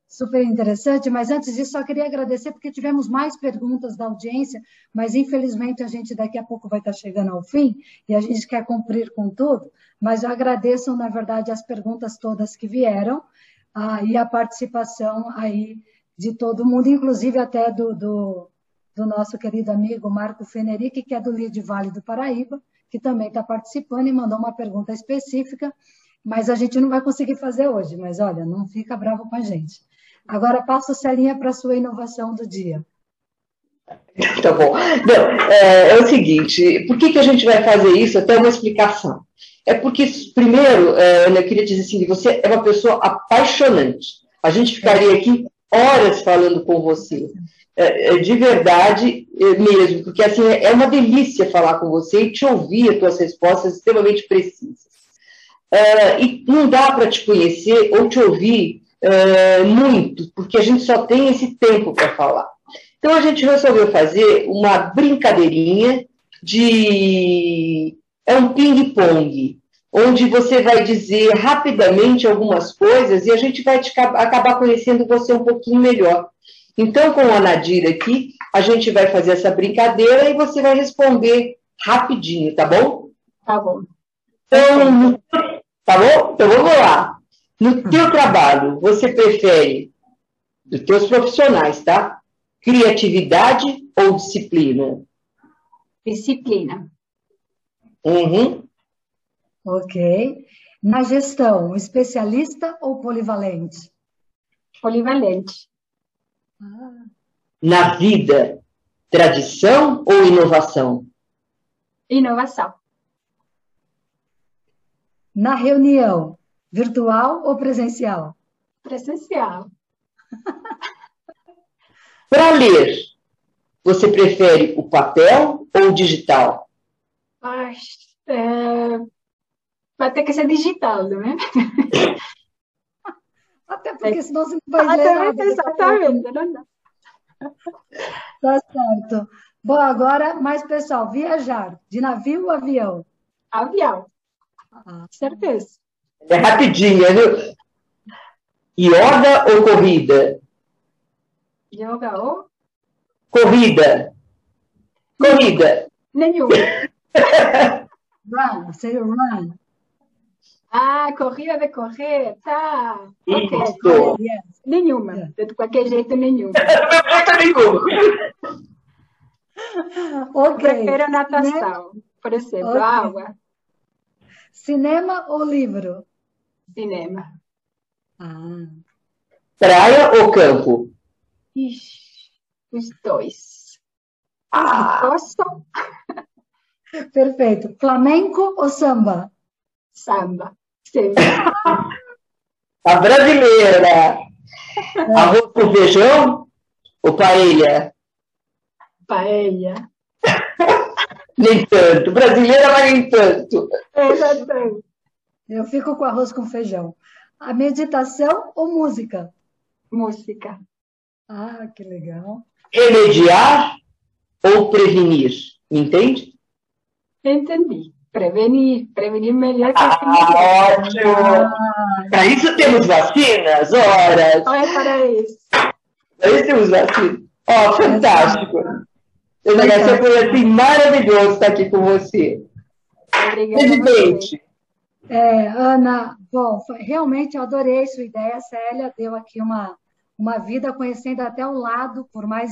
super interessante, mas antes disso, só queria agradecer, porque tivemos mais perguntas da audiência, mas infelizmente a gente daqui a pouco vai estar chegando ao fim e a gente quer cumprir com tudo, mas eu agradeço, na verdade, as perguntas todas que vieram ah, e a participação aí de todo mundo, inclusive até do, do, do nosso querido amigo Marco Fenerick, que é do Lide Vale do Paraíba, que também está participando e mandou uma pergunta específica, mas a gente não vai conseguir fazer hoje. Mas olha, não fica bravo com a gente. Agora passo Celinha para a sua inovação do dia. Tá bom. Não, é, é, o seguinte, por que, que a gente vai fazer isso? Até uma explicação. É porque, primeiro, é, eu queria dizer assim, você é uma pessoa apaixonante. A gente ficaria aqui horas falando com você. É, é, de verdade é, mesmo, porque assim é uma delícia falar com você e te ouvir as tuas respostas extremamente precisas. e não dá para te conhecer ou te ouvir muito, porque a gente só tem esse tempo para falar. Então a gente resolveu fazer uma brincadeirinha de é um ping-pong, onde você vai dizer rapidamente algumas coisas e a gente vai te, acabar conhecendo você um pouquinho melhor. Então, com a Nadir aqui, a gente vai fazer essa brincadeira e você vai responder rapidinho, tá bom? Tá bom. Então, tá bom? Então vamos lá. No teu trabalho, você prefere, dos teus profissionais, tá? Criatividade ou disciplina? Disciplina. Uhum. Ok. Na gestão, especialista ou polivalente? Polivalente. Na vida, tradição ou inovação? Inovação. Na reunião, virtual ou presencial? Presencial. Para ler, você prefere o papel ou o digital? Ai, é... Vai ter que ser digital, né? Até porque senão você não vai ler nada. Exatamente, não dá. Tá certo. Bom, agora, mais pessoal, viajar, de navio ou avião? Avião. Ah, Certeza. É rapidinho, viu? Yoga ou corrida? Yoga ou? Corrida. Corrida. Nenhum. Run, say run. Ah, corrida de correr, tá. Ok. Isso. Yes. Nenhuma. De qualquer jeito, nenhuma. Nenhum. Ok. Prefiro natação. Por exemplo, Ok. água, Cinema ou livro? cinema. Ah, Praia ou campo? Ixi, os dois. Ah, Posso? perfeito. Flamenco ou samba? Samba. Sim. a brasileira. Arroz com feijão ou paella? Paella. Nem tanto. Brasileira, mas nem tanto. Exatamente. Eu fico com arroz com feijão. A meditação ou música? Música. Ah, que legal. Remediar ou prevenir? Entende? Entendi. Prevenir. Prevenir melhor que Ah, prevenir. ótimo. Para isso temos vacinas, ora. Olha para isso. Para isso temos vacinas. Ó, fantástico. Eu Garcia, foi assim maravilhoso estar aqui com você. Obrigada. a. Presidente, É, Ana, bom, realmente eu adorei sua ideia. A Célia deu aqui uma, uma vida conhecendo até o lado, por mais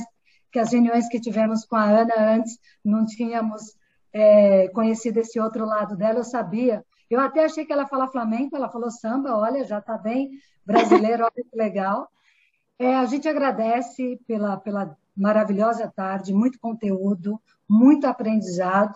que as reuniões que tivemos com a Ana antes não tínhamos é, conhecido esse outro lado dela, eu sabia. Eu até achei que ela falar flamenco, ela falou samba, olha, já está bem brasileiro, olha que legal. É, a gente agradece pela, pela maravilhosa tarde, muito conteúdo, muito aprendizado.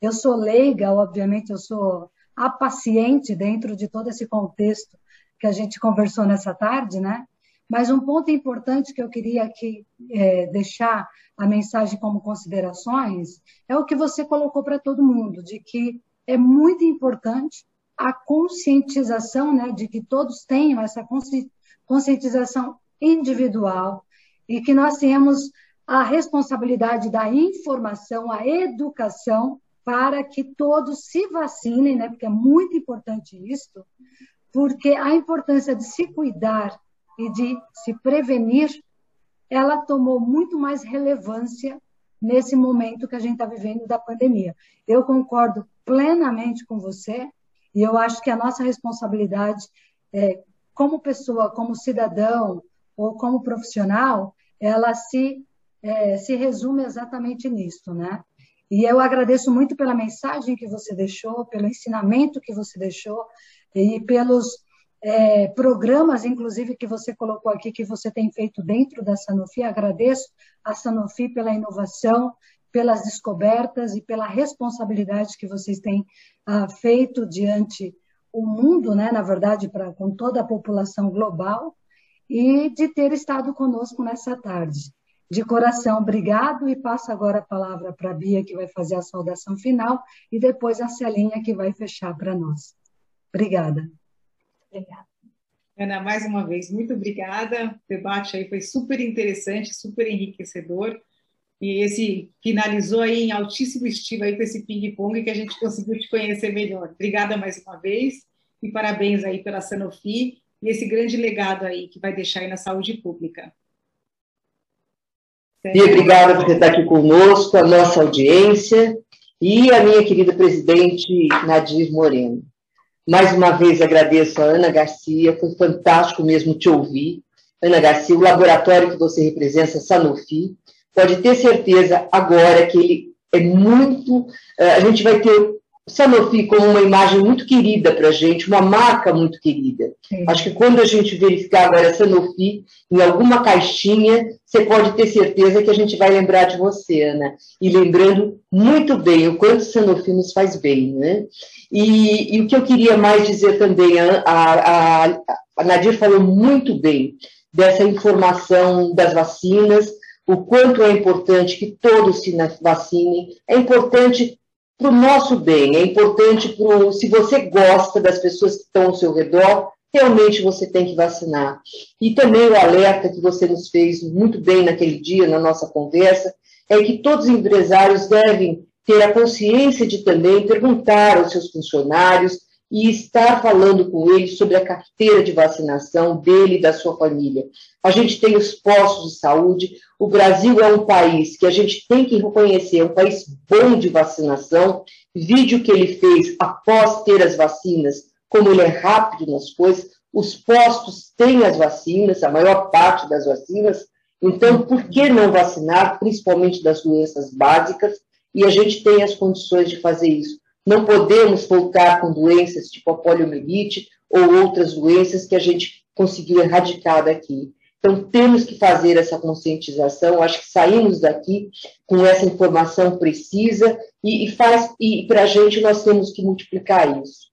Eu sou leiga, obviamente, eu sou a paciente dentro de todo esse contexto que a gente conversou nessa tarde, né? Mas um ponto importante que eu queria aqui é, deixar a mensagem como considerações é o que você colocou para todo mundo, de que é muito importante a conscientização, né, de que todos tenham essa consci- conscientização individual e que nós tenhamos a responsabilidade da informação, a educação para que todos se vacinem, né? Porque é muito importante isso, porque a importância de se cuidar e de se prevenir, ela tomou muito mais relevância nesse momento que a gente está vivendo da pandemia. Eu concordo plenamente com você e eu acho que a nossa responsabilidade, é, como pessoa, como cidadão ou como profissional, ela se é, se resume exatamente nisso, né? E eu agradeço muito pela mensagem que você deixou, pelo ensinamento que você deixou e pelos é, programas, inclusive, que você colocou aqui, que você tem feito dentro da Sanofi. Agradeço a Sanofi pela inovação, pelas descobertas e pela responsabilidade que vocês têm ah, feito diante o mundo, né, na verdade, pra, com toda a população global, e de ter estado conosco nessa tarde. De coração, obrigado, e passo agora a palavra para a Bia, que vai fazer a saudação final, e depois a Celinha, que vai fechar para nós. Obrigada. Obrigada. Ana, mais uma vez, muito obrigada. O debate aí foi super interessante, super enriquecedor. E esse finalizou aí em altíssimo estilo aí com esse ping-pong que a gente conseguiu te conhecer melhor. Obrigada mais uma vez e parabéns aí pela Sanofi e esse grande legado aí que vai deixar aí na saúde pública. E obrigada por estar aqui conosco, a nossa audiência e a minha querida presidente Nadir Moreno. Mais uma vez agradeço a Ana Garcia, foi fantástico mesmo te ouvir. Ana Garcia, o laboratório que você representa, Sanofi, pode ter certeza agora que ele é muito. Eh, a gente vai ter Sanofi como uma imagem muito querida para a gente, uma marca muito querida. Sim. Acho que quando a gente verificar agora Sanofi em alguma caixinha, você pode ter certeza que a gente vai lembrar de você, Ana. E lembrando muito bem o quanto Sanofi nos faz bem, né? E, e o que eu queria mais dizer também, a, a, a Nadir falou muito bem dessa informação das vacinas, o quanto é importante que todos se vacinem, é importante para o nosso bem, é importante para se você gosta das pessoas que estão ao seu redor, realmente você tem que vacinar. E também o alerta que você nos fez muito bem naquele dia, na nossa conversa, é que todos os empresários devem ter a consciência de também perguntar aos seus funcionários e estar falando com eles sobre a carteira de vacinação dele e da sua família. A gente tem os postos de saúde, o Brasil é um país que a gente tem que reconhecer, é um país bom de vacinação. Vídeo que ele fez após ter as vacinas, como ele é rápido nas coisas, os postos têm as vacinas, a maior parte das vacinas, então por que não vacinar, principalmente das doenças básicas? E a gente tem as condições de fazer isso. Não podemos voltar com doenças tipo a poliomielite ou outras doenças que a gente conseguiu erradicar daqui. Então, temos que fazer essa conscientização. Acho que saímos daqui com essa informação precisa e, e e para a gente nós temos que multiplicar isso.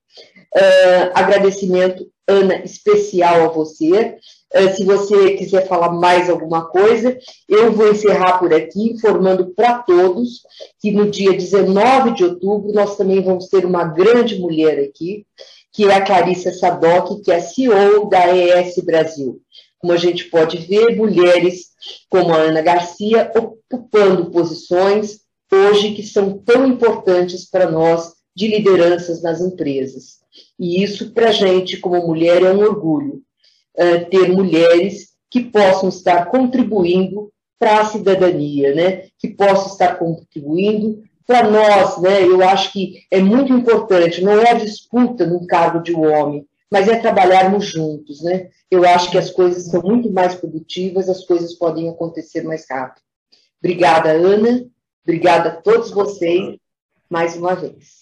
Uh, agradecimento, Ana, especial a você. Uh, se você quiser falar mais alguma coisa, eu vou encerrar por aqui, informando para todos que no dia 19 de outubro nós também vamos ter uma grande mulher aqui, que é a Clarissa Sadoc, que é a CEO da ES Brasil. Como a gente pode ver, mulheres como a Ana Garcia ocupando posições hoje que são tão importantes para nós de lideranças nas empresas. E isso, para a gente, como mulher, é um orgulho uh, ter mulheres que possam estar contribuindo para a cidadania, né? que possam estar contribuindo para nós. Né? Eu acho que é muito importante, não é a disputa no cargo de um homem, mas é trabalharmos juntos. Né? Eu acho que as coisas são muito mais produtivas, as coisas podem acontecer mais rápido. Obrigada, Ana. Obrigada a todos vocês mais uma vez.